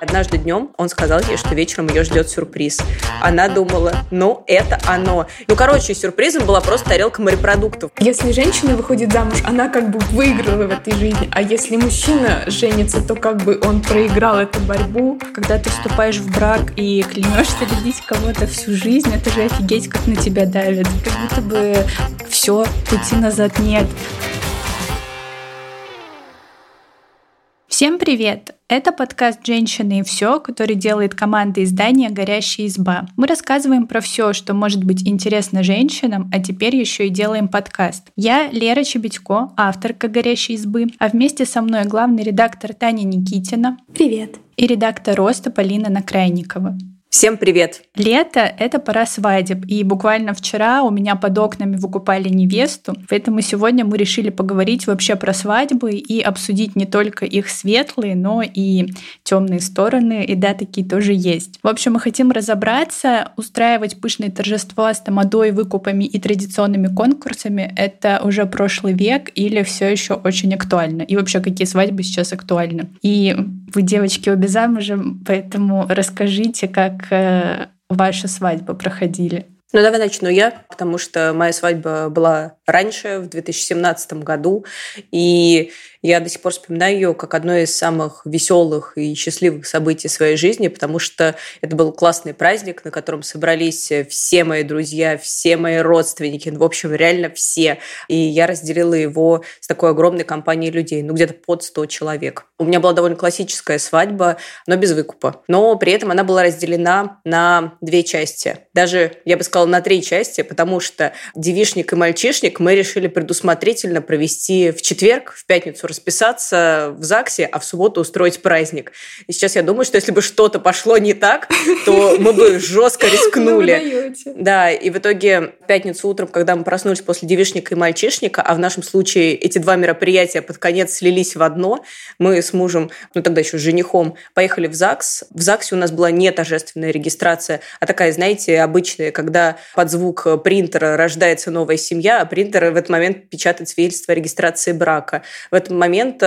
Однажды днем он сказал ей, что вечером ее ждет сюрприз. Она думала, ну, это оно. Ну, короче, сюрпризом была просто тарелка морепродуктов. Если женщина выходит замуж, она как бы выиграла в этой жизни. А если мужчина женится, то как бы он проиграл эту борьбу. Когда ты вступаешь в брак и клянешься любить кого-то всю жизнь, это же офигеть, как на тебя давит. Как будто бы все, пути назад нет. Всем привет! Это подкаст «Женщины и все», который делает команда издания «Горящая изба». Мы рассказываем про все, что может быть интересно женщинам, а теперь еще и делаем подкаст. Я Лера Чебедько, авторка «Горящей избы», а вместе со мной главный редактор Таня Никитина. Привет! И редактор «Роста» Полина Накрайникова. Всем привет! Лето — это пора свадеб, и буквально вчера у меня под окнами выкупали невесту, поэтому сегодня мы решили поговорить вообще про свадьбы и обсудить не только их светлые, но и темные стороны, и да, такие тоже есть. В общем, мы хотим разобраться, устраивать пышные торжества с тамадой, выкупами и традиционными конкурсами — это уже прошлый век или все еще очень актуально? И вообще, какие свадьбы сейчас актуальны? И вы, девочки, обе замужем, поэтому расскажите, как как э, ваши свадьбы проходили? Ну, давай начну я, потому что моя свадьба была раньше, в 2017 году, и я до сих пор вспоминаю ее как одно из самых веселых и счастливых событий своей жизни, потому что это был классный праздник, на котором собрались все мои друзья, все мои родственники, ну, в общем, реально все. И я разделила его с такой огромной компанией людей, ну, где-то под 100 человек. У меня была довольно классическая свадьба, но без выкупа. Но при этом она была разделена на две части. Даже, я бы сказала, на три части, потому что девишник и мальчишник мы решили предусмотрительно провести в четверг, в пятницу расписаться в ЗАГСе, а в субботу устроить праздник. И сейчас я думаю, что если бы что-то пошло не так, то мы бы жестко рискнули. Да, и в итоге в пятницу утром, когда мы проснулись после девишника и мальчишника, а в нашем случае эти два мероприятия под конец слились в одно, мы с мужем, ну тогда еще с женихом, поехали в ЗАГС. В ЗАГСе у нас была не торжественная регистрация, а такая, знаете, обычная, когда под звук принтера рождается новая семья, а принтер в этот момент печатает свидетельство о регистрации брака. В этом момент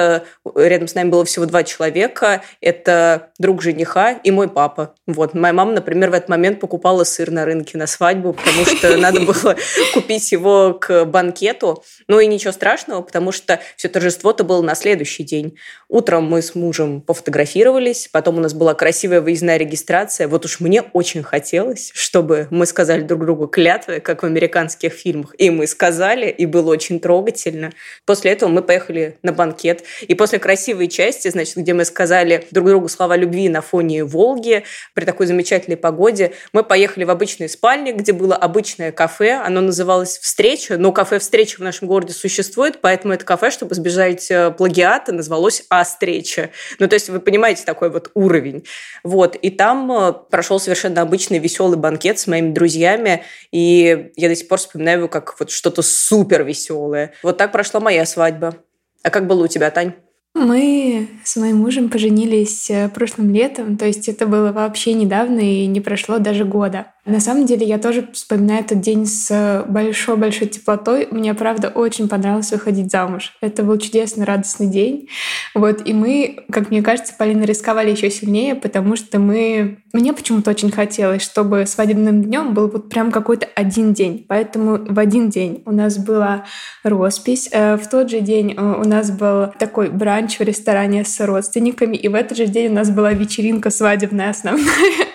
рядом с нами было всего два человека. Это друг жениха и мой папа. Вот. Моя мама, например, в этот момент покупала сыр на рынке на свадьбу, потому что надо было купить его к банкету. Ну и ничего страшного, потому что все торжество-то было на следующий день. Утром мы с мужем пофотографировались, потом у нас была красивая выездная регистрация. Вот уж мне очень хотелось, чтобы мы сказали друг другу клятвы, как в американских фильмах. И мы сказали, и было очень трогательно. После этого мы поехали на банкет. И после красивой части, значит, где мы сказали друг другу слова любви на фоне Волги, при такой замечательной погоде, мы поехали в обычный спальник, где было обычное кафе. Оно называлось «Встреча», но кафе «Встреча» в нашем городе существует, поэтому это кафе, чтобы избежать э, плагиата, назвалось «А встреча». Ну, то есть вы понимаете такой вот уровень. Вот. И там э, прошел совершенно обычный веселый банкет с моими друзьями, и я до сих пор вспоминаю его как вот что-то супер веселое. Вот так прошла моя свадьба. А как было у тебя, Тань? Мы с моим мужем поженились э, прошлым летом, то есть это было вообще недавно и не прошло даже года. На самом деле я тоже вспоминаю этот день с большой-большой теплотой. Мне, правда, очень понравилось выходить замуж. Это был чудесный, радостный день. Вот, и мы, как мне кажется, Полина, рисковали еще сильнее, потому что мы... Мне почему-то очень хотелось, чтобы свадебным днем был вот прям какой-то один день. Поэтому в один день у нас была роспись. Э, в тот же день э, у нас был такой бранч в ресторане с родственниками. И в этот же день у нас была вечеринка свадебная основная.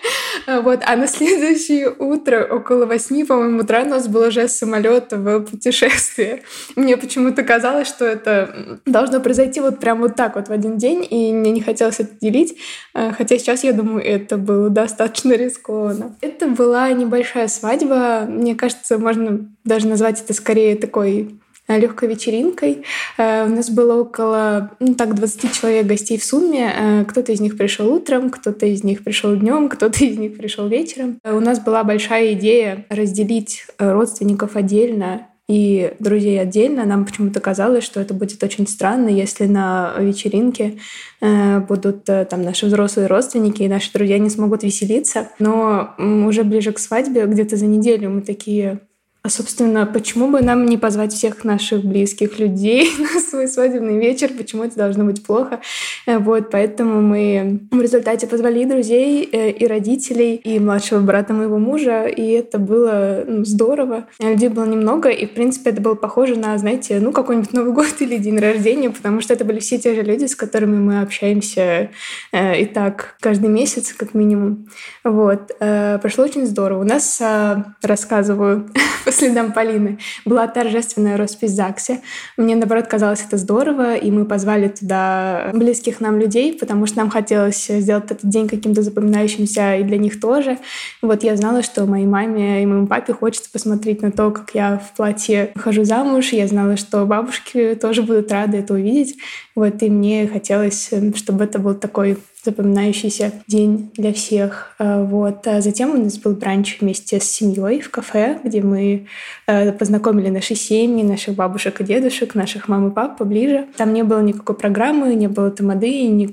Вот, а на следующее утро, около восьми, по-моему, утра нас был уже самолет в путешествие. Мне почему-то казалось, что это должно произойти вот прям вот так вот в один день, и мне не хотелось это делить, э, хотя сейчас я думаю, это было достаточно рискованно. Это была небольшая свадьба, мне кажется, можно даже назвать это скорее такой легкой вечеринкой. Э, у нас было около ну, так 20 человек гостей в сумме. Э, кто-то из них пришел утром, кто-то из них пришел днем, кто-то из них пришел вечером. Э, у нас была большая идея разделить родственников отдельно и друзей отдельно. Нам почему-то казалось, что это будет очень странно, если на вечеринке будут там наши взрослые родственники и наши друзья не смогут веселиться. Но уже ближе к свадьбе, где-то за неделю мы такие А, собственно, почему бы нам не позвать всех наших близких людей на свой свадебный вечер? Почему это должно быть плохо? Э, вот, поэтому мы в результате позвали друзей, э, и родителей, и младшего брата моего мужа, и это было ну, здорово. Людей было немного, и, в принципе, это было похоже на, знаете, ну, какой-нибудь Новый год или день рождения, потому что это были все те же люди, с которыми мы общаемся э, и так каждый месяц, как минимум. Вот. Прошло очень здорово. У нас, э, рассказываю следам Полины, была торжественная роспись в ЗАГСе. Мне, наоборот, казалось это здорово, и мы позвали туда близких нам людей, потому что нам хотелось сделать этот день каким-то запоминающимся и для них тоже. Вот я знала, что моей маме и моему папе хочется посмотреть на то, как я в платье хожу замуж. Я знала, что бабушки тоже будут рады это увидеть. Вот, и мне хотелось, чтобы это был такой запоминающийся день для всех. Э, вот. А затем у нас был бранч вместе с семьей в кафе, где мы э, познакомили наши семьи, наших бабушек и дедушек, наших мам и пап поближе. Там не было никакой программы, не было тамады,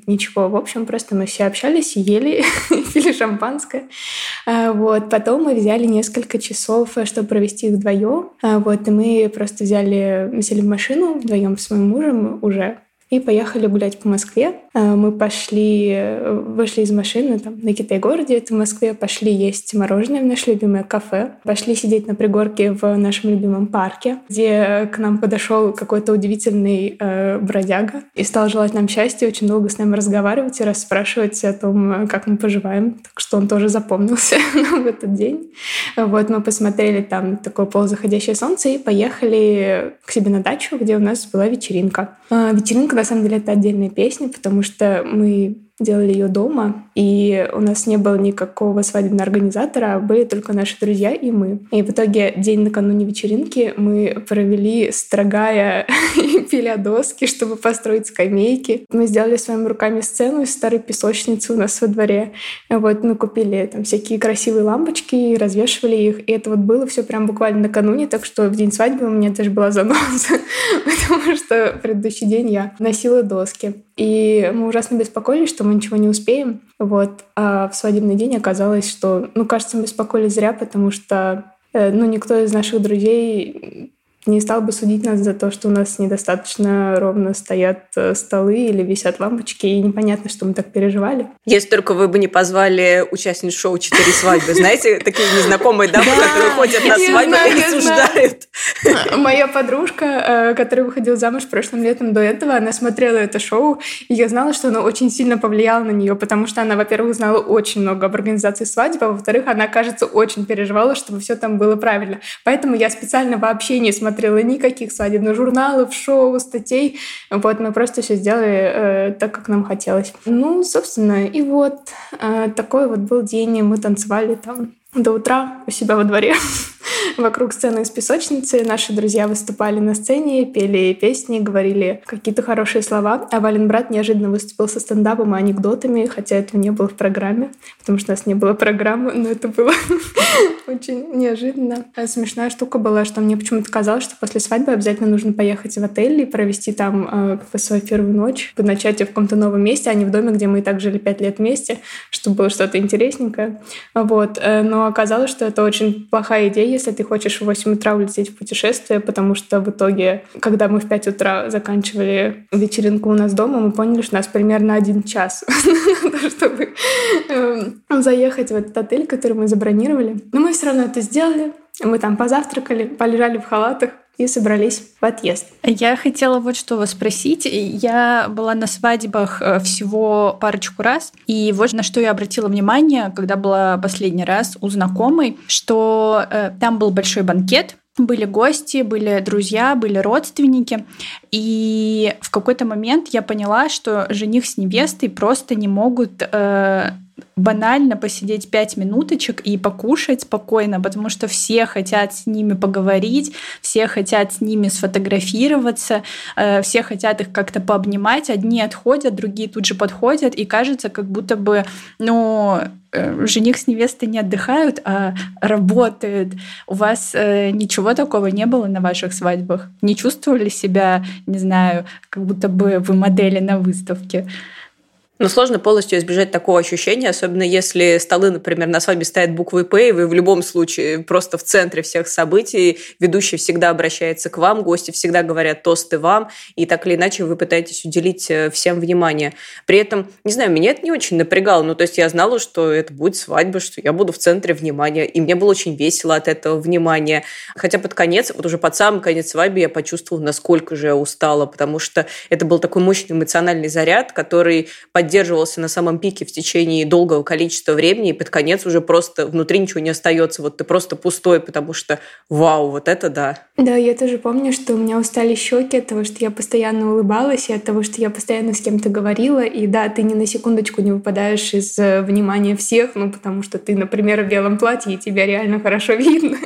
ничего. В общем, просто мы все общались, ели, пили шампанское. Э, вот. Потом мы взяли несколько часов, чтобы провести их вдвоем. Вот. И мы просто взяли, сели в машину вдвоем с моим мужем уже и поехали гулять по Москве. Э, мы пошли, э, вышли из машины там, на Китай-городе, это в Москве, пошли есть мороженое в наше любимое кафе, пошли сидеть на пригорке в нашем любимом парке, где к нам подошел какой-то удивительный э, бродяга и стал желать нам счастья, очень долго с нами разговаривать и расспрашивать о том, как мы поживаем. Так что он тоже запомнился в этот день. Вот мы посмотрели там такое полузаходящее солнце и поехали к себе на дачу, где у нас была вечеринка. Вечеринка, на самом деле, это отдельная песня, потому что мы делали ее дома, и у нас не было никакого свадебного организатора, а были только наши друзья и мы. И в итоге день накануне вечеринки мы провели, строгая и пиля доски, чтобы построить скамейки. Мы сделали своими руками сцену из старой песочницы у нас во дворе. Вот мы купили там всякие красивые лампочки и развешивали их. И это вот было все прям буквально накануне, так что в день свадьбы у меня даже была заноза, потому что предыдущий день я носила доски. И мы ужасно беспокоились, что мы ничего не успеем. Вот. А в свадебный день оказалось, что, ну, кажется, мы беспокоились зря, потому что э, ну, никто из наших друзей не стал бы судить нас за то, что у нас недостаточно ровно стоят э, столы или висят лампочки, и непонятно, что мы так переживали. Если только вы бы не позвали участниц шоу «Четыре свадьбы». Знаете, такие незнакомые дамы, которые ходят на свадьбы и рассуждают. Моя подружка, э, которая выходила замуж прошлым летом до этого, она смотрела это шоу, и я знала, что оно очень сильно повлияло на нее, потому что она, во-первых, знала очень много об организации свадьбы, а во-вторых, она, кажется, очень переживала, чтобы все там было правильно. Поэтому я специально вообще не смотрела смотрела никаких свадебных журналов, шоу, статей. Вот мы просто все сделали э, так, как нам хотелось. Ну, собственно, и вот э, такой вот был день. Мы танцевали там до утра у себя во дворе. вокруг сцены из песочницы. Наши друзья выступали на сцене, пели песни, говорили какие-то хорошие слова. А Вален брат неожиданно выступил со стендапом и анекдотами, хотя этого не было в программе, потому что у нас не было программы, но это было очень неожиданно. А смешная штука была, что мне почему-то казалось, что после свадьбы обязательно нужно поехать в отель и провести там э, свою первую ночь, начать ее в каком-то новом месте, а не в доме, где мы и так жили пять лет вместе, чтобы было что-то интересненькое. Вот. Э, но оказалось, что это очень плохая идея, если ты хочешь в 8 утра улететь в путешествие, потому что в итоге, когда мы в 5 утра заканчивали вечеринку у нас дома, мы поняли, что у нас примерно один час, чтобы эм, заехать в этот отель, который мы забронировали. Но мы все равно это сделали. Мы там позавтракали, полежали в халатах, и собрались в отъезд. Я хотела вот что вас спросить. Я была на свадьбах э, всего парочку раз, и вот на что я обратила внимание, когда была последний раз у знакомой, что э, там был большой банкет, были гости, были друзья, были родственники. И в какой-то момент я поняла, что жених с невестой просто не могут э, банально посидеть пять минуточек и покушать спокойно, потому что все хотят с ними поговорить, все хотят с ними сфотографироваться, э, все хотят их как-то пообнимать. Одни отходят, другие тут же подходят, и кажется, как будто бы, ну, э, жених с невестой не отдыхают, а работают. У вас э, ничего такого не было на ваших свадьбах? Не чувствовали себя, не знаю, как будто бы вы модели на выставке? Но сложно полностью избежать такого ощущения, особенно если столы, например, на свадьбе стоят буквой «П», и вы в любом случае просто в центре всех событий, ведущий всегда обращается к вам, гости всегда говорят тосты вам, и так или иначе вы пытаетесь уделить э, всем внимание. При этом, не знаю, меня это не очень напрягало, ну, то есть я знала, что это будет свадьба, что я буду в центре внимания, и мне было очень весело от этого внимания. Хотя под конец, вот уже под самый конец свадьбы я почувствовала, насколько же я устала, потому что это был такой мощный эмоциональный заряд, который поддерживался на самом пике в течение долгого количества времени, и под конец уже просто внутри ничего не остается. Вот ты просто пустой, потому что вау, вот это да. Да, я тоже помню, что у меня устали щеки от того, что я постоянно улыбалась, и от того, что я постоянно с кем-то говорила. И да, ты ни на секундочку не выпадаешь из э, внимания всех, ну, потому что ты, например, в белом платье, и тебя реально хорошо видно.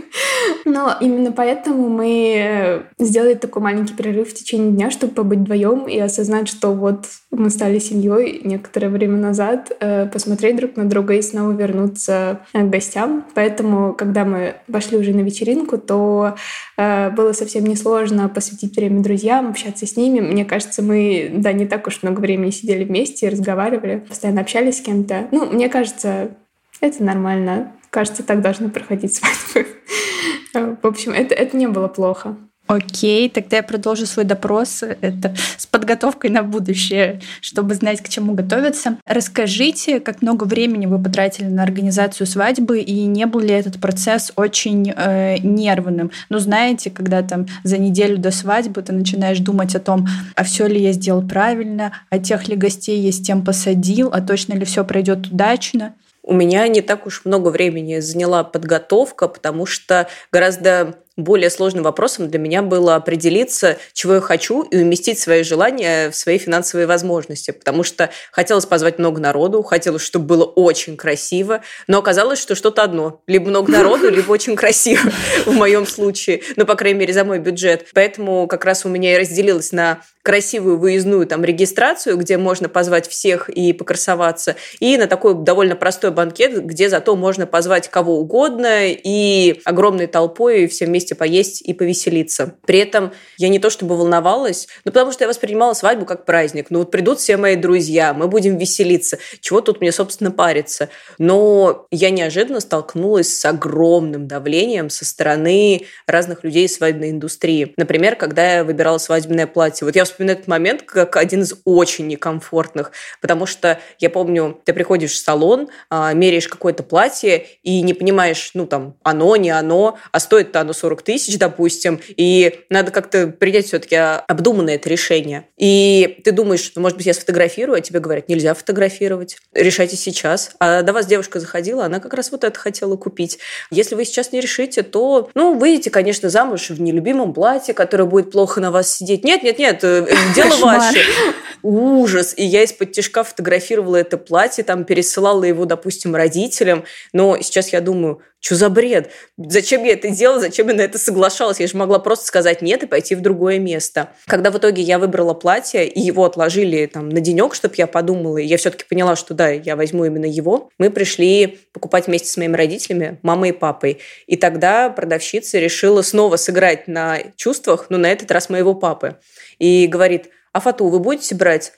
Но именно поэтому мы э, сделали такой маленький перерыв в течение дня, чтобы побыть вдвоем и осознать, что вот мы стали семьей некоторое время назад, э, посмотреть друг на друга и снова вернуться э, к гостям. Поэтому, когда мы пошли уже на вечеринку, то было совсем несложно посвятить время друзьям, общаться с ними. Мне кажется, мы, да, не так уж много времени сидели вместе, разговаривали, постоянно общались с кем-то. Ну, мне кажется, это нормально. Кажется, так должны проходить свадьбы. В общем, это, это не было плохо. Окей, тогда я продолжу свой допрос. Это с подготовкой на будущее, чтобы знать, к чему готовиться. Расскажите, как много времени вы потратили на организацию свадьбы, и не был ли этот процесс очень э, нервным? Ну, знаете, когда там за неделю до свадьбы ты начинаешь думать о том, а все ли я сделал правильно, а тех ли гостей я с тем посадил, а точно ли все пройдет удачно? У меня не так уж много времени заняла подготовка, потому что гораздо более сложным вопросом для меня было определиться, чего я хочу, и уместить свои желания в свои финансовые возможности. Потому что хотелось позвать много народу, хотелось, чтобы было очень красиво, но оказалось, что что-то одно. Либо много народу, либо очень красиво в моем случае. Ну, по крайней мере, за мой бюджет. Поэтому как раз у меня и разделилось на красивую выездную там регистрацию, где можно позвать всех и покрасоваться, и на такой довольно простой банкет, где зато можно позвать кого угодно и огромной толпой все вместе поесть и повеселиться. При этом я не то чтобы волновалась, но потому что я воспринимала свадьбу как праздник. Ну вот придут все мои друзья, мы будем веселиться. Чего тут мне, собственно, париться? Но я неожиданно столкнулась с огромным давлением со стороны разных людей свадебной индустрии. Например, когда я выбирала свадебное платье. Вот я вспоминаю этот момент как один из очень некомфортных, потому что я помню, ты приходишь в салон, а, меряешь какое-то платье и не понимаешь, ну там, оно, не оно, а стоит-то оно 40 тысяч, допустим, и надо как-то принять все-таки обдуманное это решение. И ты думаешь, ну, может быть, я сфотографирую, а тебе говорят, нельзя фотографировать, решайте сейчас. А до вас девушка заходила, она как раз вот это хотела купить. Если вы сейчас не решите, то, ну, выйдете, конечно, замуж в нелюбимом платье, которое будет плохо на вас сидеть. Нет, нет, нет, э, дело ваше. Ужас. И я из-под тяжка фотографировала это платье, там пересылала его, допустим, родителям. Но сейчас я думаю, что за бред? Зачем я это делала? Зачем я на это соглашалась? Я же могла просто сказать нет и пойти в другое место. Когда в итоге я выбрала платье, и его отложили там на денек, чтобы я подумала, и я все-таки поняла, что да, я возьму именно его, мы пришли покупать вместе с моими родителями, мамой и папой. И тогда продавщица решила снова сыграть на чувствах, но на этот раз моего папы и говорит, а фату вы будете брать?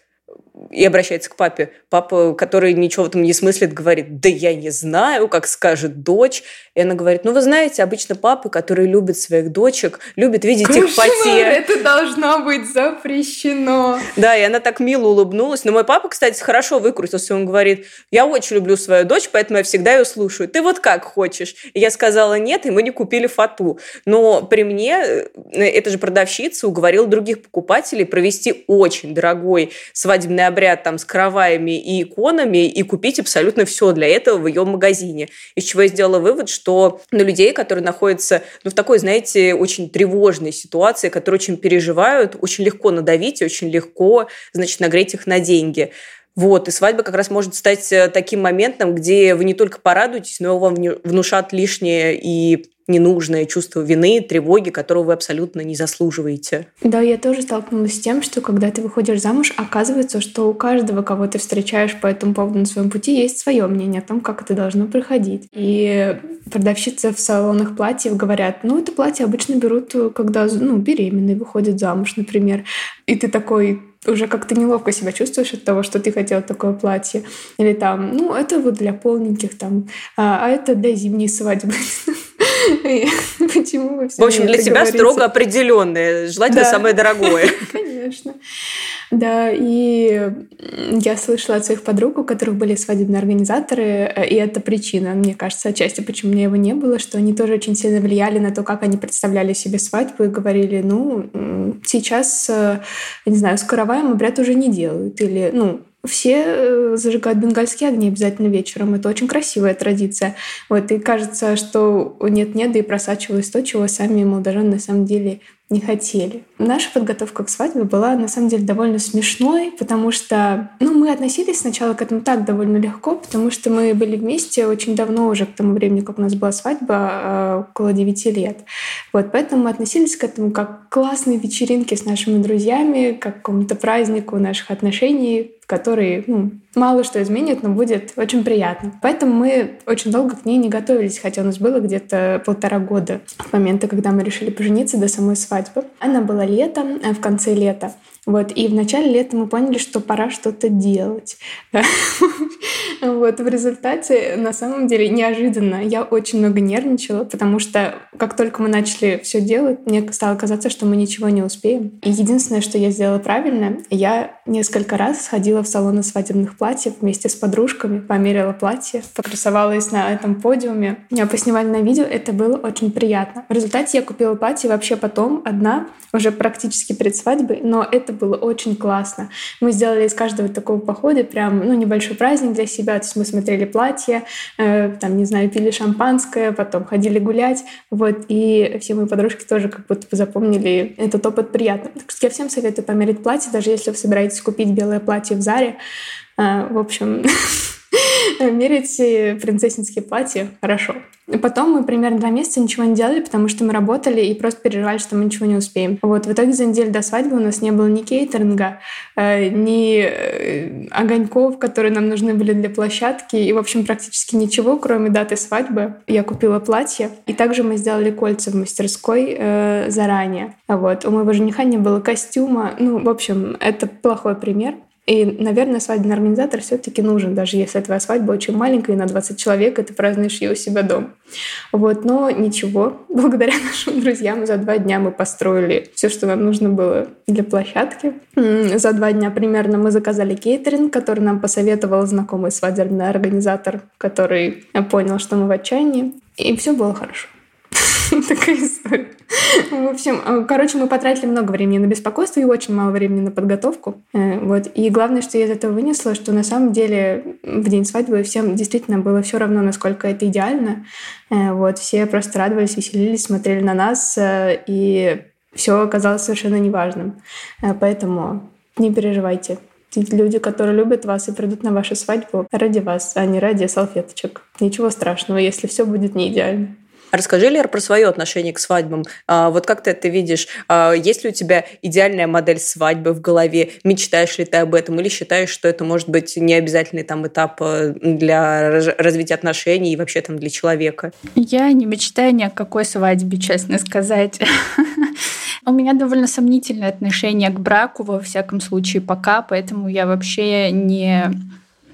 И обращается к папе. Папа, который ничего в этом не смыслит, говорит, да я не знаю, как скажет дочь. И она говорит, ну вы знаете, обычно папы, которые любят своих дочек, любят видеть Кошмар, их потерь. это должно быть запрещено. Да, и она так мило улыбнулась. Но мой папа, кстати, хорошо выкрутился. Он говорит, я очень люблю свою дочь, поэтому я всегда ее слушаю. Ты вот как хочешь? И я сказала нет, и мы не купили фату. Но при мне, э, эта же продавщица уговорила других покупателей провести очень дорогой свадебный обряд там с караваями и иконами и купить абсолютно все для этого в ее магазине. Из чего я сделала вывод, что на людей, которые находятся ну, в такой, знаете, очень тревожной ситуации, которые очень переживают, очень легко надавить очень легко, значит, нагреть их на деньги. Вот, и свадьба как раз может стать э, таким моментом, где вы не только порадуетесь, но вам внушат лишнее и ненужное чувство вины, тревоги, которого вы абсолютно не заслуживаете. Да, я тоже столкнулась с тем, что когда ты выходишь замуж, оказывается, что у каждого, кого ты встречаешь по этому поводу на своем пути, есть свое мнение о том, как это должно проходить. И продавщицы в салонах платьев говорят, ну, это платье обычно берут, когда ну, беременные выходят замуж, например. И ты такой, уже как-то неловко себя чувствуешь от того, что ты хотел такое платье. Или там, ну, это вот для полненьких там, а, а это для зимней свадьбы. Почему вы все В общем, для тебя строго определенное, желательно самое дорогое. Конечно. Да, и я слышала от своих подруг, у которых были свадебные организаторы, э, и это причина, мне кажется, отчасти, почему у меня его не было, что они тоже очень сильно влияли на то, как они представляли себе свадьбу и говорили, ну, сейчас, э, не знаю, с караваем обряд уже не делают, или, ну, все э, зажигают бенгальские огни обязательно вечером. Это очень красивая традиция. Вот, и кажется, что нет-нет, да и просачивалось то, чего сами молодожены на самом деле не хотели. Наша подготовка к свадьбе была на самом деле довольно смешной, потому что ну, мы относились сначала к этому так довольно легко, потому что мы были вместе очень давно уже к тому времени, как у нас была свадьба, а, около 9 лет. Вот, поэтому мы относились к этому как к классной вечеринке с нашими друзьями, как к какому-то празднику наших отношений, который ну, мало что изменит, но будет очень приятно. Поэтому мы очень долго к ней не готовились, хотя у нас было где-то полтора года с момента, когда мы решили пожениться до самой свадьбы. Она была летом, э, в конце лета. Вот. И в начале лета мы поняли, что пора что-то делать. Вот. В результате, на самом деле, неожиданно я очень много нервничала, потому что как только мы начали все делать, мне стало казаться, что мы ничего не успеем. И единственное, что я сделала правильно, я несколько раз сходила в салоны свадебных платьев вместе с подружками, померила платье, покрасовалась на этом подиуме. Я поснимали на видео, это было очень приятно. В результате я купила платье вообще потом, одна, уже практически перед свадьбой, но это было очень классно. Мы сделали из каждого такого похода прям ну, небольшой праздник для себя. То есть мы смотрели платья, э, там, не знаю, пили шампанское, потом ходили гулять. Вот, и все мои подружки тоже как будто бы запомнили этот опыт приятно. Так что я всем советую померить платье, даже если вы собираетесь купить белое платье в Заре. Э, в общем, мерить принцессинские платья хорошо. Потом мы примерно два месяца ничего не делали, потому что мы работали и просто переживали, что мы ничего не успеем. Вот в итоге за неделю до свадьбы у нас не было ни кейтеринга, э, ни э, огоньков, которые нам нужны были для площадки, и, в общем, практически ничего, кроме даты свадьбы. Я купила платье, и также мы сделали кольца в мастерской э, заранее. Вот. У моего жениха не было костюма. Ну, в общем, это плохой пример. И, наверное, свадебный организатор все-таки нужен, даже если твоя свадьба очень маленькая, на 20 человек, и ты празднуешь ее у себя дома. Вот, но ничего, благодаря нашим друзьям за два дня мы построили все, что нам нужно было для площадки. За два дня примерно мы заказали кейтеринг, который нам посоветовал знакомый свадебный организатор, который понял, что мы в отчаянии. И все было хорошо. Такая история. В общем, э, короче, мы потратили много времени на беспокойство и очень мало времени на подготовку. Э, вот. И главное, что я из этого вынесла, что на самом деле в день свадьбы всем действительно было все равно, насколько это идеально. Э, вот. Все просто радовались, веселились, смотрели на нас, и все оказалось совершенно неважным. Поэтому не переживайте. Люди, которые любят вас и придут на вашу свадьбу ради вас, а не ради салфеточек. Ничего страшного, если все будет не идеально. Расскажи, Лер, про свое отношение к свадьбам. А, вот как ты это видишь? А, есть ли у тебя идеальная модель свадьбы в голове? Мечтаешь ли ты об этом? Или считаешь, что это может быть необязательный там этап э, для развития отношений и вообще там для человека? Я не мечтаю ни о какой свадьбе, честно сказать. У меня довольно сомнительное отношение к браку, во всяком случае, пока, поэтому я вообще не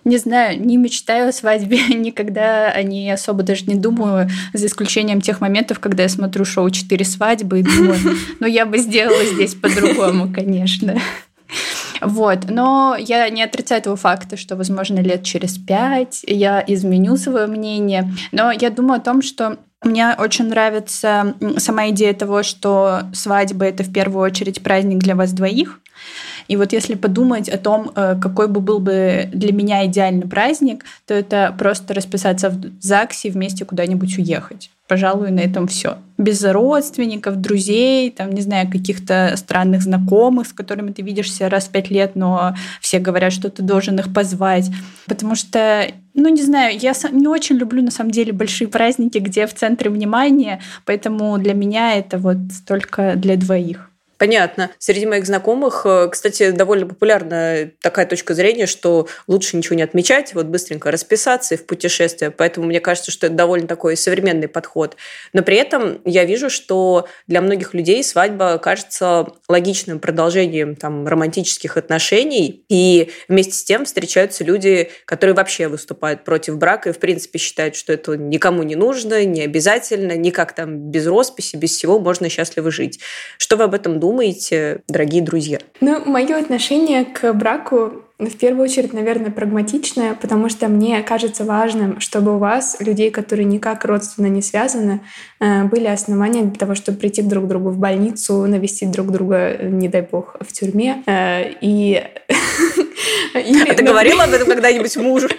не знаю, не мечтаю о свадьбе, никогда о ней особо даже не думаю, за исключением тех моментов, когда я смотрю шоу «Четыре свадьбы» и думаю, ну я бы сделала здесь по-другому, конечно. Вот. Но я не отрицаю этого факта, что, возможно, лет через пять я изменю свое мнение. Но я думаю о том, что мне очень нравится сама идея того, что свадьба это в первую очередь праздник для вас двоих. И вот если подумать о том, э, какой бы был бы для меня идеальный праздник, то это просто расписаться в ЗАГСе и вместе куда-нибудь уехать. Пожалуй, на этом все. Без родственников, друзей, там, не знаю, каких-то странных знакомых, с которыми ты видишься раз в пять лет, но все говорят, что ты должен их позвать. Потому что, ну, не знаю, я не очень люблю, на самом деле, большие праздники, где в центре внимания, поэтому для меня это вот только для двоих. Понятно. Среди моих знакомых, э, кстати, довольно популярна такая точка зрения, что лучше ничего не отмечать, вот быстренько расписаться и в путешествие. Поэтому мне кажется, что это довольно такой современный подход. Но при этом я вижу, что для многих людей свадьба кажется логичным продолжением там, романтических отношений. И вместе с тем встречаются люди, которые вообще выступают против брака и, в принципе, считают, что это никому не нужно, не обязательно, никак там без росписи, без всего можно счастливо жить. Что вы об этом думаете, дорогие друзья? Ну, мое отношение к браку в первую очередь, наверное, прагматичное, потому что мне кажется важным, чтобы у вас, людей, которые никак родственно не связаны, э, были основания для того, чтобы прийти друг к другу в больницу, навестить друг друга, не дай бог, в тюрьме. Э, и... А ты говорила об этом когда-нибудь мужу?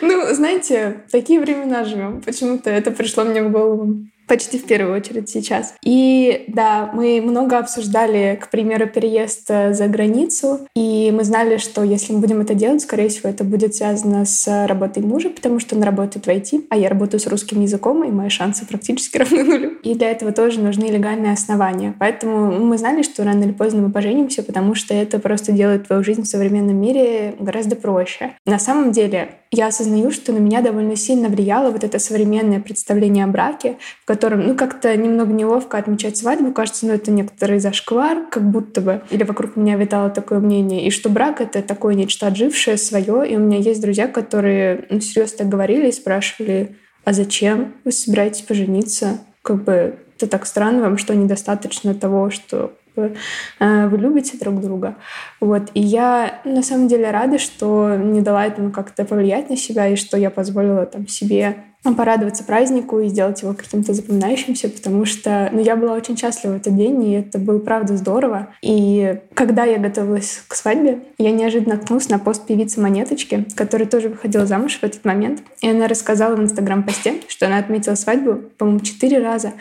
Ну, знаете, такие времена живем. Почему-то это пришло мне в голову почти в первую очередь сейчас. И да, мы много обсуждали, к примеру, переезд э, за границу, и мы знали, что если мы будем это делать, скорее всего, это будет связано с работой мужа, потому что он работает в IT, а я работаю с русским языком, и мои шансы практически равны нулю. И для этого тоже нужны легальные основания. Поэтому мы знали, что рано или поздно мы поженимся, потому что это просто делает твою жизнь в современном мире гораздо проще. На самом деле, я осознаю, что на меня довольно сильно влияло вот это современное представление о браке, в котором, ну, как-то немного неловко отмечать свадьбу. Кажется, ну, это некоторый зашквар, как будто бы. Или вокруг меня витало такое мнение. И что брак — это такое нечто отжившее, свое. И у меня есть друзья, которые, ну, серьезно так говорили и спрашивали, а зачем вы собираетесь пожениться? Как бы это так странно, вам что, недостаточно того, что вы, э, вы любите друг друга. Вот. И я на самом деле рада, что не дала этому как-то повлиять на себя, и что я позволила там себе порадоваться празднику и сделать его каким-то запоминающимся, потому что ну, я была очень счастлива в этот день, и это было правда здорово. И когда я готовилась к свадьбе, я неожиданно наткнулась на пост певицы Монеточки, которая тоже выходила замуж в этот момент. И она рассказала в инстаграм-посте, что она отметила свадьбу, по-моему, четыре раза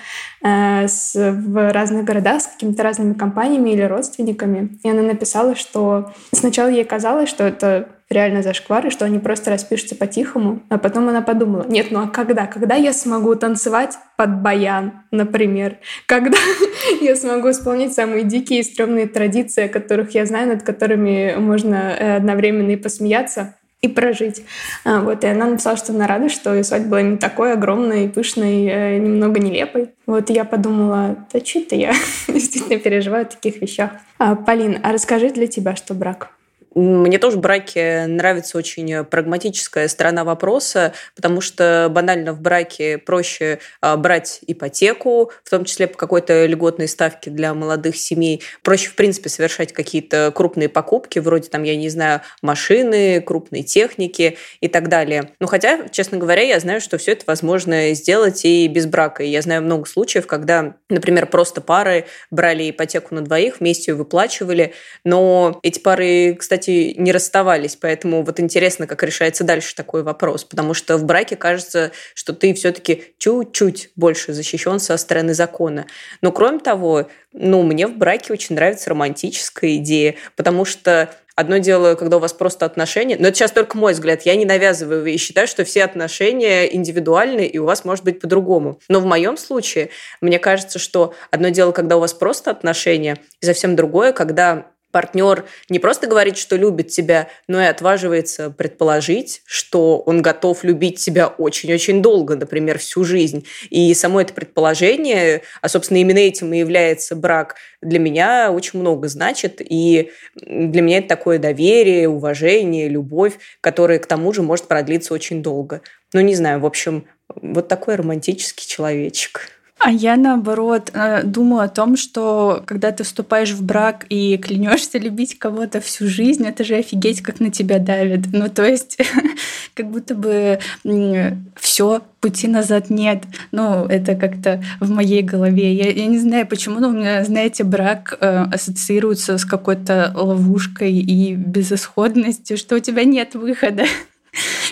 э, с, в разных городах с какими-то разными компаниями или родственниками. И она написала, что сначала ей казалось, что это реально зашквар, и что они просто распишутся по-тихому. А потом она подумала, нет, ну а когда? Когда я смогу танцевать под баян, например? Когда я смогу исполнять самые дикие и стрёмные традиции, о которых я знаю, над которыми можно э, одновременно и посмеяться, и прожить. А, вот, и она написала, что она рада, что ее свадьба была не такой огромной, пышной, э, немного нелепой. Вот и я подумала, да что-то я действительно переживаю о таких вещах. А, Полин, а расскажи для тебя, что брак? Мне тоже в браке нравится очень прагматическая сторона вопроса, потому что банально в браке проще а, брать ипотеку, в том числе по какой-то льготной ставке для молодых семей. Проще, в принципе, совершать какие-то крупные покупки, вроде там, я не знаю, машины, крупной техники и так далее. Но хотя, честно говоря, я знаю, что все это возможно сделать и без брака. И я знаю много случаев, когда, например, просто пары брали ипотеку на двоих, вместе ее выплачивали, но эти пары, кстати, кстати, не расставались, поэтому вот интересно, как решается дальше такой вопрос, потому что в браке кажется, что ты все-таки чуть-чуть больше защищен со стороны закона. Но кроме того, ну, мне в браке очень нравится романтическая идея, потому что Одно дело, когда у вас просто отношения, но это сейчас только мой взгляд, я не навязываю и считаю, что все отношения индивидуальны, и у вас может быть по-другому. Но в моем случае, мне кажется, что одно дело, когда у вас просто отношения, и совсем другое, когда партнер не просто говорит, что любит тебя, но и отваживается предположить, что он готов любить тебя очень-очень долго, например, всю жизнь. И само это предположение, а, собственно, именно этим и является брак, для меня очень много значит. И для меня это такое доверие, уважение, любовь, которая к тому же может продлиться очень долго. Ну, не знаю, в общем, вот такой романтический человечек. А я наоборот э, думаю о том, что когда ты вступаешь в брак и клянешься любить кого-то всю жизнь, это же офигеть, как на тебя давит. Ну, то есть, как будто бы все, пути назад нет. Ну, это как-то в моей голове. Я, я не знаю, почему, но у меня, знаете, брак э, ассоциируется с какой-то ловушкой и безысходностью, что у тебя нет выхода.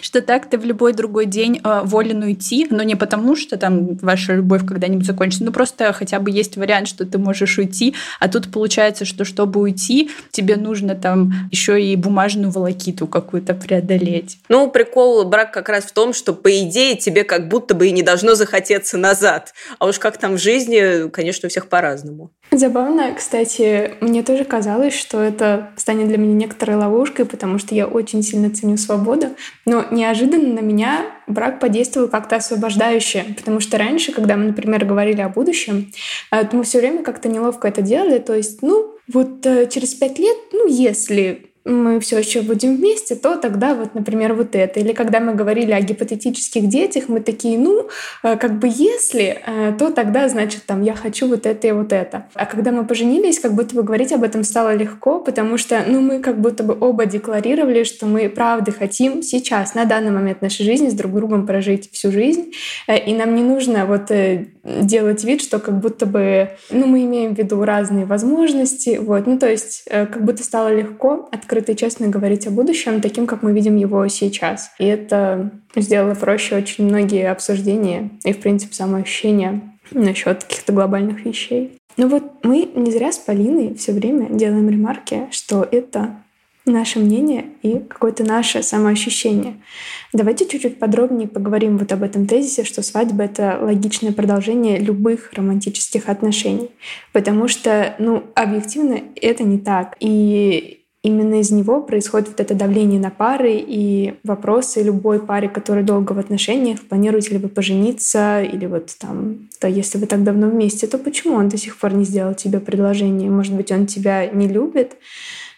что так ты в любой другой день э, волен уйти, но не потому, что там ваша любовь когда-нибудь закончится, ну просто хотя бы есть вариант, что ты можешь уйти, а тут получается, что чтобы уйти, тебе нужно там еще и бумажную волокиту какую-то преодолеть. Ну, прикол брак как раз в том, что по идее тебе как будто бы и не должно захотеться назад. А уж как там в жизни, конечно, у всех по-разному. Забавно, кстати, мне тоже казалось, что это станет для меня некоторой ловушкой, потому что я очень сильно ценю свободу. Но неожиданно на меня брак подействовал как-то освобождающе, потому что раньше, когда мы, например, говорили о будущем, э, то мы все время как-то неловко это делали. То есть, ну, вот э, через пять лет, ну, если мы все еще будем вместе, то тогда вот, например, вот это. Или когда мы говорили о гипотетических детях, мы такие, ну, э, как бы если, э, то тогда, значит, там, я хочу вот это и вот это. А когда мы поженились, как будто бы говорить об этом стало легко, потому что, ну, мы как будто бы оба декларировали, что мы правда хотим сейчас, на данный момент нашей жизни с друг другом прожить всю жизнь, э, и нам не нужно вот делать вид, что как будто бы, ну, мы имеем в виду разные возможности, вот, ну, то есть как будто стало легко открыто и честно говорить о будущем таким, как мы видим его сейчас. И это сделало проще очень многие обсуждения и, в принципе, самоощущение насчет каких-то глобальных вещей. Ну вот мы не зря с Полиной все время делаем ремарки, что это наше мнение и какое-то наше самоощущение. Давайте чуть-чуть подробнее поговорим вот об этом тезисе, что свадьба — это логичное продолжение любых романтических отношений. Потому что, ну, объективно это не так. И именно из него происходит вот это давление на пары и вопросы любой паре, которая долго в отношениях, планируете ли вы пожениться, или вот там, то если вы так давно вместе, то почему он до сих пор не сделал тебе предложение? Может быть, он тебя не любит,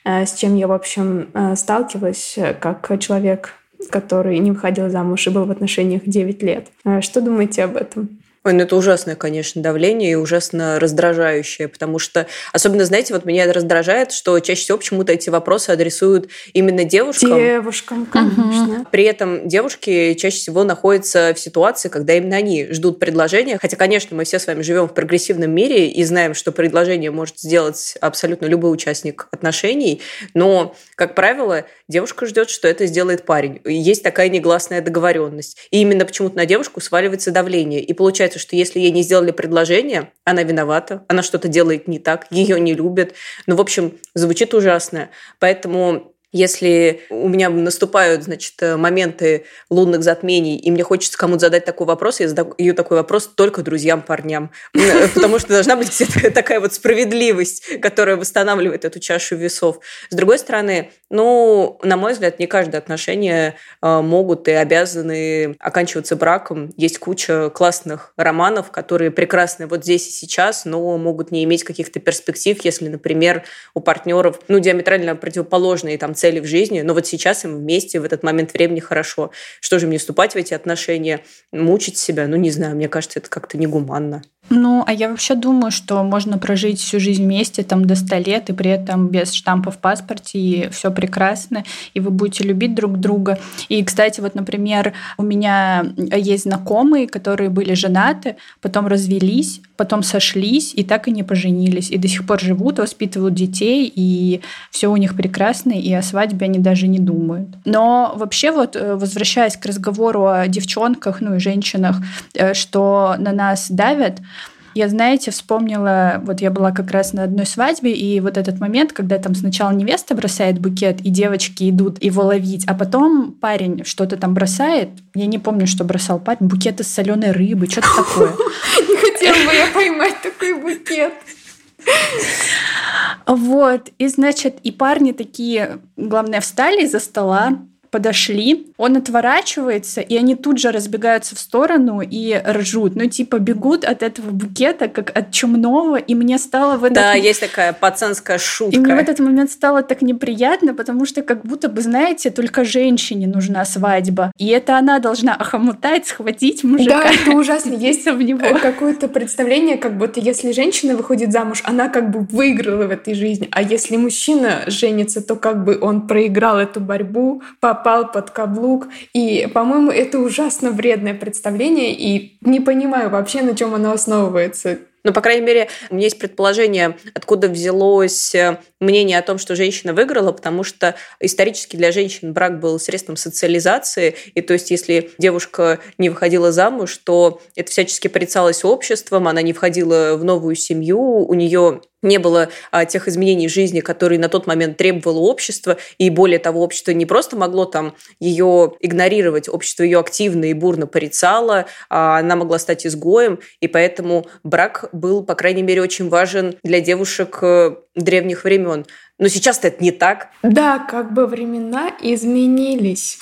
с чем я, в общем, э, сталкивалась э, как человек, который не выходил замуж и был в отношениях 9 лет. Что думаете об этом? Ой, ну это ужасное, конечно, давление и ужасно раздражающее, потому что, особенно, знаете, вот меня это раздражает, что чаще всего почему-то эти вопросы адресуют именно девушкам. Девушкам, конечно. Угу. При этом девушки чаще всего находятся в ситуации, когда именно они ждут предложения, хотя, конечно, мы все с вами живем в прогрессивном мире и знаем, что предложение может сделать абсолютно любой участник отношений, но, как правило, девушка ждет, что это сделает парень. Есть такая негласная договоренность. И именно почему-то на девушку сваливается давление. И получается, что если ей не сделали предложение, она виновата, она что-то делает не так, ее не любят. Ну, в общем, звучит ужасно. Поэтому если у меня наступают, значит, моменты лунных затмений, и мне хочется кому-то задать такой вопрос, я задаю такой вопрос только друзьям-парням. Потому что должна быть такая вот справедливость, которая восстанавливает эту чашу весов. С другой стороны, ну, на мой взгляд, не каждое отношение а, могут и обязаны оканчиваться браком. Есть куча классных романов, которые прекрасны вот здесь и сейчас, но могут не иметь каких-то перспектив, если, например, у партнеров, ну, диаметрально противоположные там цели в жизни, но вот сейчас им вместе в этот момент времени хорошо. Что же мне вступать в эти отношения, мучить себя? Ну, не знаю, мне кажется, это как-то негуманно. Ну, а я вообще думаю, что можно прожить всю жизнь вместе, там, до 100 лет, и при этом без штампа в паспорте, и все прекрасно, и вы будете любить друг друга. И, кстати, вот, например, у меня есть знакомые, которые были женаты, потом развелись, потом сошлись, и так и не поженились, и до сих пор живут, воспитывают детей, и все у них прекрасно, и о свадьбе они даже не думают. Но вообще вот, э, возвращаясь к разговору о девчонках, ну и женщинах, э, что на нас давят, я, знаете, вспомнила, вот я была как раз на одной свадьбе, и вот этот момент, когда там сначала невеста бросает букет, и девочки идут его ловить, а потом парень что-то там бросает. Я не помню, что бросал парень. Букет из соленой рыбы, что-то такое. Не хотела бы я поймать такой букет. Вот, и значит, и парни такие, главное, встали из-за стола, подошли, он отворачивается, и они тут же разбегаются в сторону и ржут. Ну, типа, бегут от этого букета, как от чумного, и мне стало в этот... Да, есть такая пацанская шутка. И мне в этот момент стало так неприятно, потому что как будто бы, знаете, только женщине нужна свадьба. И это она должна охомутать, схватить мужика. Да, это ужасно. Есть в него какое-то представление, как будто если женщина выходит замуж, она как бы выиграла в этой жизни, а если мужчина женится, то как бы он проиграл эту борьбу, по попал под каблук. И, по-моему, это ужасно вредное представление, и не понимаю вообще, на чем оно основывается. Ну, по крайней мере, у меня есть предположение, откуда взялось э, мнение о том, что женщина выиграла, потому что исторически для женщин брак был средством социализации, и то есть если девушка не выходила замуж, то это всячески порицалось обществом, она не входила в новую семью, у нее не было а, тех изменений в жизни, которые на тот момент требовало общество, и более того, общество не просто могло там ее игнорировать, общество ее активно и бурно порицало, а она могла стать изгоем, и поэтому брак был, по крайней мере, очень важен для девушек э, древних времен. Но сейчас-то это не так. Да, как бы времена изменились.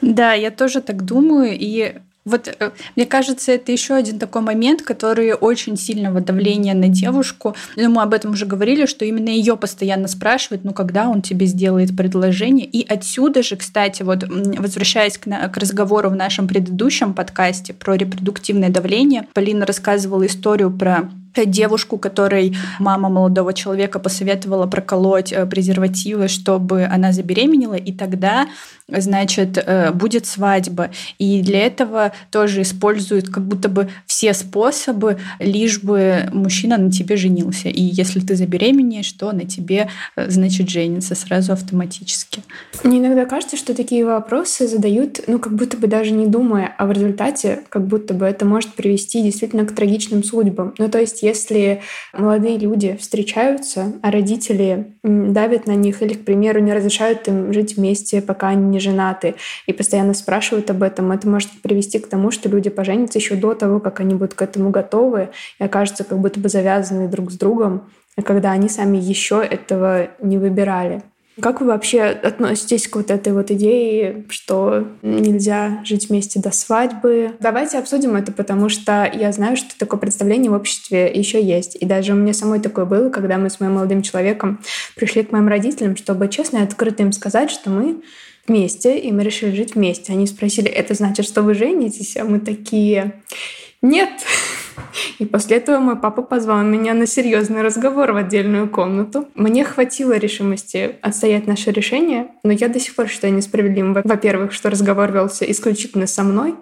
Да, я тоже так думаю, и вот э, мне кажется, это еще один такой момент, который очень сильного давления на девушку. Ну, мы об этом уже говорили, что именно ее постоянно спрашивают, ну когда он тебе сделает предложение. И отсюда же, кстати, вот возвращаясь к, к разговору в нашем предыдущем подкасте про репродуктивное давление, Полина рассказывала историю про девушку, которой мама молодого человека посоветовала проколоть э, презервативы, чтобы она забеременела, и тогда, значит, э, будет свадьба. И для этого тоже используют как будто бы все способы, лишь бы мужчина на тебе женился. И если ты забеременеешь, то на тебе, э, значит, женится сразу автоматически. Мне иногда кажется, что такие вопросы задают, ну, как будто бы даже не думая, а в результате как будто бы это может привести действительно к трагичным судьбам. Ну, то есть если молодые люди встречаются, а родители давят на них или, к примеру, не разрешают им жить вместе, пока они не женаты, и постоянно спрашивают об этом, это может привести к тому, что люди поженятся еще до того, как они будут к этому готовы и окажутся как будто бы завязаны друг с другом, когда они сами еще этого не выбирали. Как вы вообще относитесь к вот этой вот идее, что нельзя жить вместе до свадьбы? Давайте обсудим это, потому что я знаю, что такое представление в обществе еще есть. И даже у меня самой такое было, когда мы с моим молодым человеком пришли к моим родителям, чтобы честно и открыто им сказать, что мы вместе, и мы решили жить вместе. Они спросили, это значит, что вы женитесь? А мы такие, нет. И после этого мой папа позвал меня на серьезный разговор в отдельную комнату. Мне хватило решимости отстоять наше решение, но я до сих пор считаю несправедливым. Во-первых, что разговор велся исключительно со мной,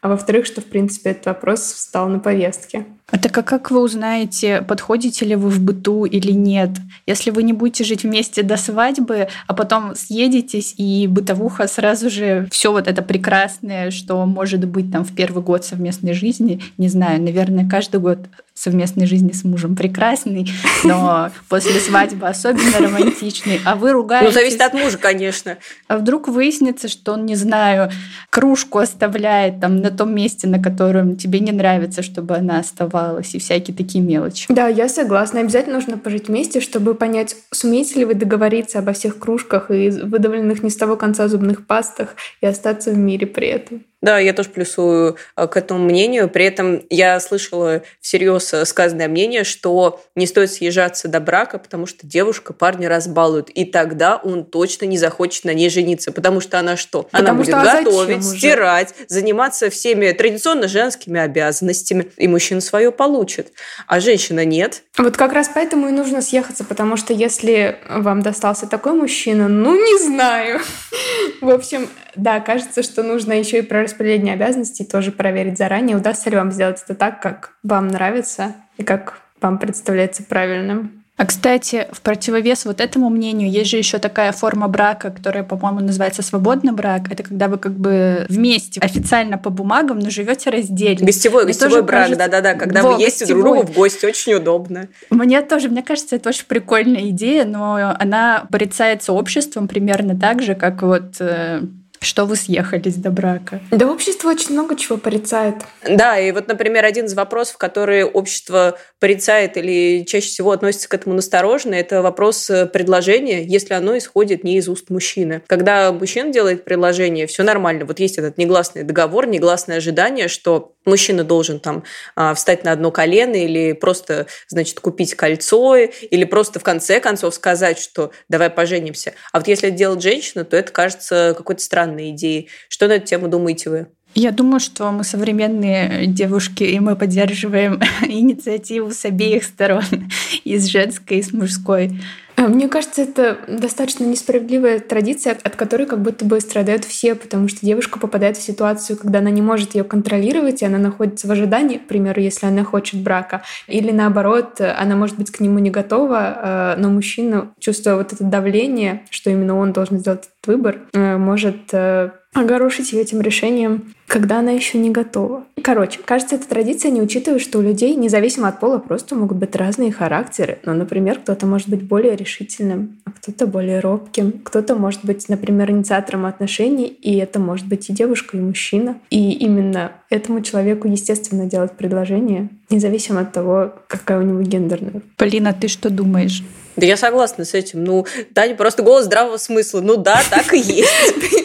а во-вторых, что, в принципе, этот вопрос встал на повестке. А так а как вы узнаете, подходите ли вы в быту или нет? Если вы не будете жить вместе до свадьбы, а потом съедетесь, и бытовуха сразу же все вот это прекрасное, что может быть там в первый год совместной жизни, не знаю, наверное, каждый год совместной жизни с мужем прекрасный, но после свадьбы особенно романтичный, а вы ругаетесь... Ну, зависит от мужа, конечно. А вдруг выяснится, что он, не знаю, кружку оставляет там на том месте, на котором тебе не нравится, чтобы она оставалась, и всякие такие мелочи. Да, я согласна. Обязательно нужно пожить вместе, чтобы понять, сумеете ли вы договориться обо всех кружках и выдавленных не с того конца зубных пастах и остаться в мире при этом. Да, я тоже плюсую э, к этому мнению. При этом я слышала всерьез э, сказанное мнение, что не стоит съезжаться до брака, потому что девушка парня разбалует. И тогда он точно не захочет на ней жениться. Потому что она что? Потому она будет что, а готовить, стирать, заниматься всеми традиционно женскими обязанностями. И мужчина свое получит. А женщина нет. Вот как раз поэтому и нужно съехаться, потому что если вам достался такой мужчина, ну не знаю. В общем, да, кажется, что нужно еще и про распределение обязанностей тоже проверить заранее, удастся ли вам сделать это так, как вам нравится и как вам представляется правильным. А, кстати, в противовес вот этому мнению есть же еще такая форма брака, которая, по-моему, называется свободный брак. Это когда вы как бы вместе официально по бумагам, но живете раздельно. Гостевой, мне гостевой брак, да-да-да, когда Во, вы ездите друг другу в гости, очень удобно. Мне тоже, мне кажется, это очень прикольная идея, но она порицается обществом примерно так же, как вот э, что вы съехались до брака? Да, общество очень много чего порицает. Да, и вот, например, один из вопросов, который общество порицает или чаще всего относится к этому настороженно, это вопрос э, предложения, если оно исходит не из уст мужчины. Когда мужчина делает предложение, все нормально. Вот есть этот негласный договор, негласное ожидание, что мужчина должен там а, встать на одно колено или просто, значит, купить кольцо, или просто в конце концов сказать, что давай поженимся. А вот если это делает женщина, то это кажется какой-то странной идеей. Что на эту тему думаете вы? Я думаю, что мы современные девушки, и мы поддерживаем инициативу с обеих сторон, и с женской, и с мужской. А, мне кажется, это достаточно несправедливая традиция, от которой как будто бы страдают все, потому что девушка попадает в ситуацию, когда она не может ее контролировать, и она находится в ожидании, к примеру, если она хочет брака. Или наоборот, она может быть к нему не готова, а, но мужчина, чувствуя вот это давление, что именно он должен сделать этот выбор, э, может э, огорошить ее этим решением, когда она еще не готова. Короче, кажется, эта традиция не учитывает, что у людей, независимо от пола, просто могут быть разные характеры. Но, например, кто-то может быть более решительным, а кто-то более робким. Кто-то может быть, например, инициатором отношений, и это может быть и девушка, и мужчина. И именно этому человеку, естественно, делать предложение, независимо от того, какая у него гендерная. Полина, ты что думаешь? Да я согласна с этим. Ну, Таня просто голос здравого смысла. Ну да, так и есть.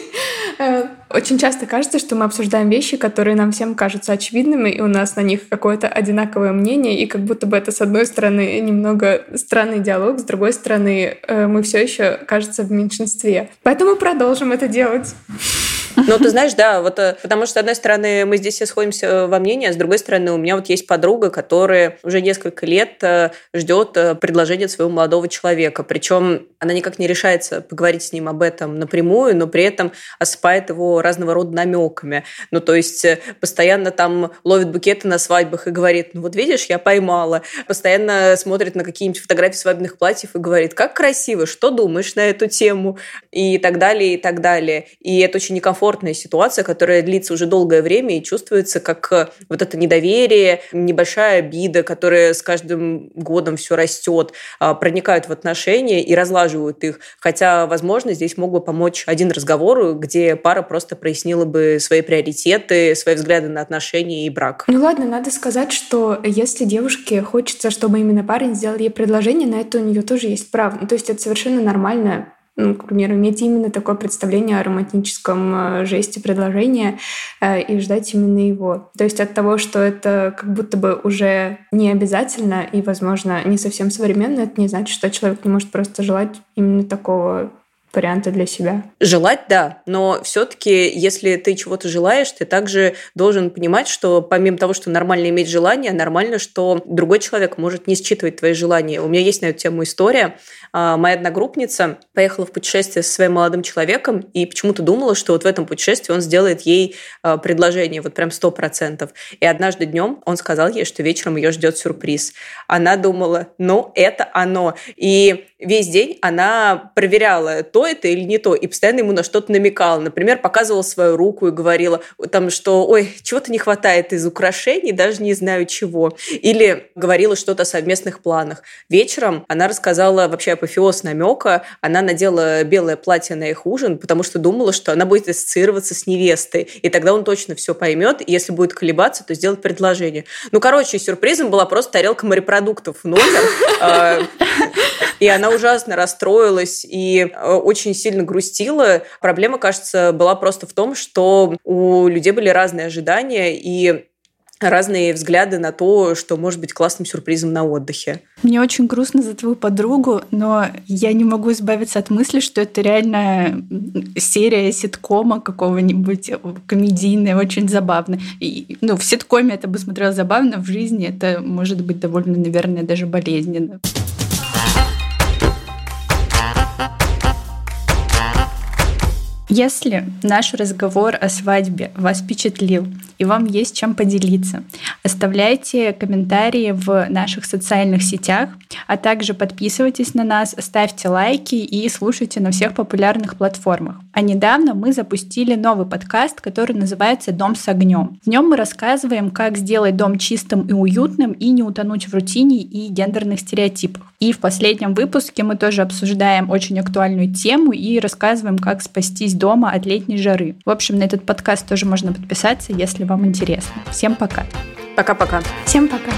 Э, очень часто кажется, что мы обсуждаем вещи, которые нам всем кажутся очевидными, и у нас на них какое-то одинаковое мнение, и как будто бы это, с одной стороны, немного странный диалог, с другой стороны, э, мы все еще, кажется, в меньшинстве. Поэтому продолжим это делать. Ну, ты знаешь, да, вот э, потому что, с одной стороны, мы здесь все сходимся во мнении, а с другой стороны, у меня вот есть подруга, которая уже несколько лет э, ждет э, предложения от своего молодого человека. Причем она никак не решается поговорить с ним об этом напрямую, но при этом осыпает его разного рода намеками. Ну, то есть постоянно там ловит букеты на свадьбах и говорит, ну вот видишь, я поймала. Постоянно смотрит на какие-нибудь фотографии свадебных платьев и говорит, как красиво, что думаешь на эту тему? И так далее, и так далее. И это очень некомфортно некомфортная ситуация, которая длится уже долгое время и чувствуется как э, вот это недоверие, небольшая обида, которая с каждым годом все растет, а, проникают в отношения и разлаживают их. Хотя, возможно, здесь мог бы помочь один разговор, где пара просто прояснила бы свои приоритеты, свои взгляды на отношения и брак. Ну ладно, надо сказать, что если девушке хочется, чтобы именно парень сделал ей предложение, на это у нее тоже есть право. Ну, то есть это совершенно нормально ну, к примеру, иметь именно такое представление о романтическом э, жесте предложения э, и ждать именно его. То есть от того, что это как будто бы уже не обязательно и, возможно, не совсем современно, это не значит, что человек не может просто желать именно такого варианты для себя. Желать, да, но все-таки, если ты чего-то желаешь, ты также должен понимать, что помимо того, что нормально иметь желание, нормально, что другой человек может не считывать твои желания. У меня есть на эту тему история. А, моя одногруппница поехала в путешествие со своим молодым человеком и почему-то думала, что вот в этом путешествии он сделает ей а, предложение, вот прям сто процентов. И однажды днем он сказал ей, что вечером ее ждет сюрприз. Она думала, ну, это оно. И весь день она проверяла, то это или не то, и постоянно ему на что-то намекала. Например, показывала свою руку и говорила там, что ой, чего-то не хватает из украшений, даже не знаю чего. Или говорила что-то о совместных планах. Вечером она рассказала вообще апофеоз намека. Она надела белое платье на их ужин, потому что думала, что она будет ассоциироваться с невестой. И тогда он точно все поймет. И если будет колебаться, то сделать предложение. Ну, короче, сюрпризом была просто тарелка морепродуктов в номер. А, и она ужасно расстроилась и э, очень сильно грустила. Проблема, кажется, была просто в том, что у людей были разные ожидания, и разные взгляды на то, что может быть классным сюрпризом на отдыхе. Мне очень грустно за твою подругу, но я не могу избавиться от мысли, что это реально серия ситкома какого-нибудь э, комедийная, очень забавная. Ну, в ситкоме это бы смотрелось забавно, в жизни это может быть довольно, наверное, даже болезненно. Если наш разговор о свадьбе вас впечатлил и вам есть чем поделиться, оставляйте комментарии в наших социальных сетях, а также подписывайтесь на нас, ставьте лайки и слушайте на всех популярных платформах. А недавно мы запустили новый подкаст, который называется «Дом с огнем». В нем мы рассказываем, как сделать дом чистым и уютным и не утонуть в рутине и гендерных стереотипах. И в последнем выпуске мы тоже обсуждаем очень актуальную тему и рассказываем, как спастись дома от летней жары. В общем, на этот подкаст тоже можно подписаться, если вам интересно. Всем пока. Пока-пока. Всем пока.